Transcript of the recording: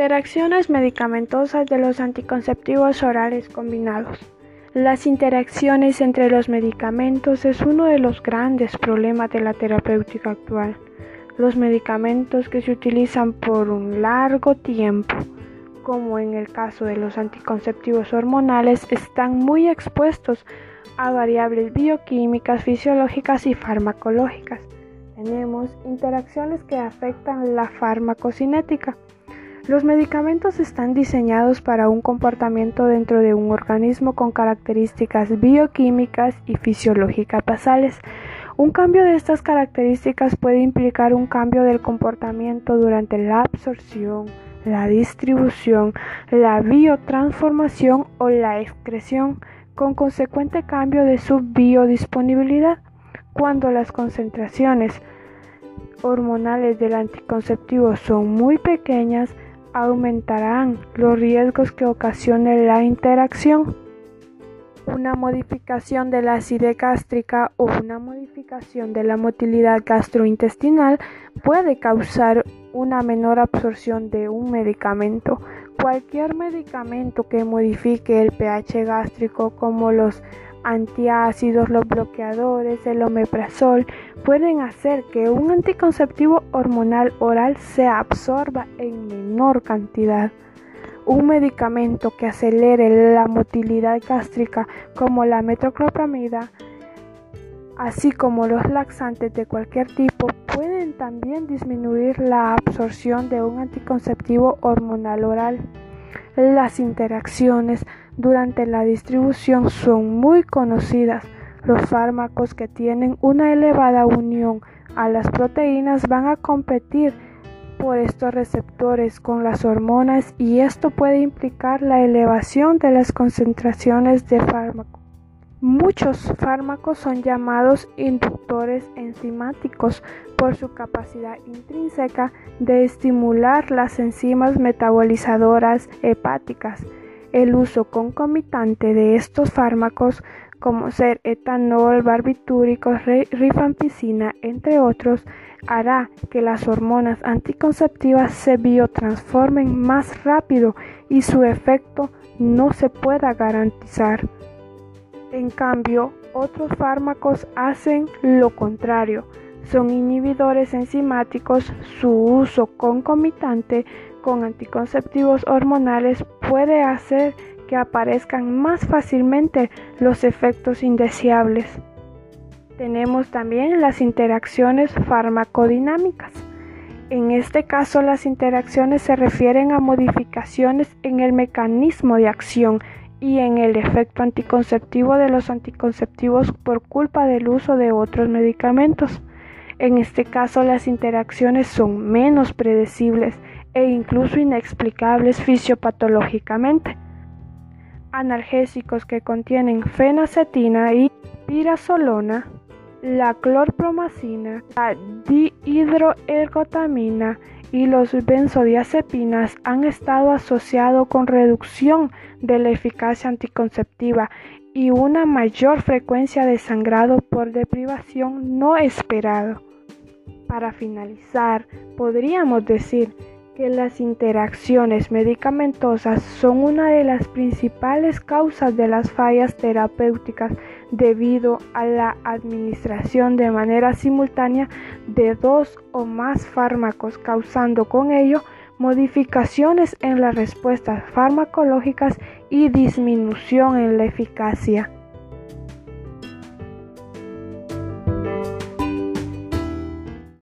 Interacciones medicamentosas de los anticonceptivos orales combinados. Las interacciones entre los medicamentos es uno de los grandes problemas de la terapéutica actual. Los medicamentos que se utilizan por un largo tiempo, como en el caso de los anticonceptivos hormonales, están muy expuestos a variables bioquímicas, fisiológicas y farmacológicas. Tenemos interacciones que afectan la farmacocinética los medicamentos están diseñados para un comportamiento dentro de un organismo con características bioquímicas y fisiológicas basales. Un cambio de estas características puede implicar un cambio del comportamiento durante la absorción, la distribución, la biotransformación o la excreción, con consecuente cambio de su biodisponibilidad. Cuando las concentraciones hormonales del anticonceptivo son muy pequeñas, aumentarán los riesgos que ocasione la interacción. Una modificación de la acidez gástrica o una modificación de la motilidad gastrointestinal puede causar una menor absorción de un medicamento. Cualquier medicamento que modifique el pH gástrico como los antiácidos, los bloqueadores, el omeprazol, pueden hacer que un anticonceptivo hormonal oral se absorba en menor cantidad. Un medicamento que acelere la motilidad gástrica como la metoclopramida, así como los laxantes de cualquier tipo, pueden también disminuir la absorción de un anticonceptivo hormonal oral. Las interacciones durante la distribución son muy conocidas. Los fármacos que tienen una elevada unión a las proteínas van a competir por estos receptores con las hormonas y esto puede implicar la elevación de las concentraciones de fármaco. Muchos fármacos son llamados inductores enzimáticos por su capacidad intrínseca de estimular las enzimas metabolizadoras hepáticas el uso concomitante de estos fármacos, como ser etanol, barbitúricos, rifampicina, entre otros, hará que las hormonas anticonceptivas se biotransformen más rápido y su efecto no se pueda garantizar. En cambio, otros fármacos hacen lo contrario. Son inhibidores enzimáticos, su uso concomitante con anticonceptivos hormonales puede hacer que aparezcan más fácilmente los efectos indeseables. Tenemos también las interacciones farmacodinámicas. En este caso, las interacciones se refieren a modificaciones en el mecanismo de acción y en el efecto anticonceptivo de los anticonceptivos por culpa del uso de otros medicamentos. En este caso, las interacciones son menos predecibles e incluso inexplicables fisiopatológicamente. Analgésicos que contienen fenacetina y pirazolona, la clorpromacina, la dihidroergotamina y los benzodiazepinas han estado asociados con reducción de la eficacia anticonceptiva y una mayor frecuencia de sangrado por deprivación no esperado. Para finalizar, podríamos decir que las interacciones medicamentosas son una de las principales causas de las fallas terapéuticas debido a la administración de manera simultánea de dos o más fármacos, causando con ello modificaciones en las respuestas farmacológicas y disminución en la eficacia.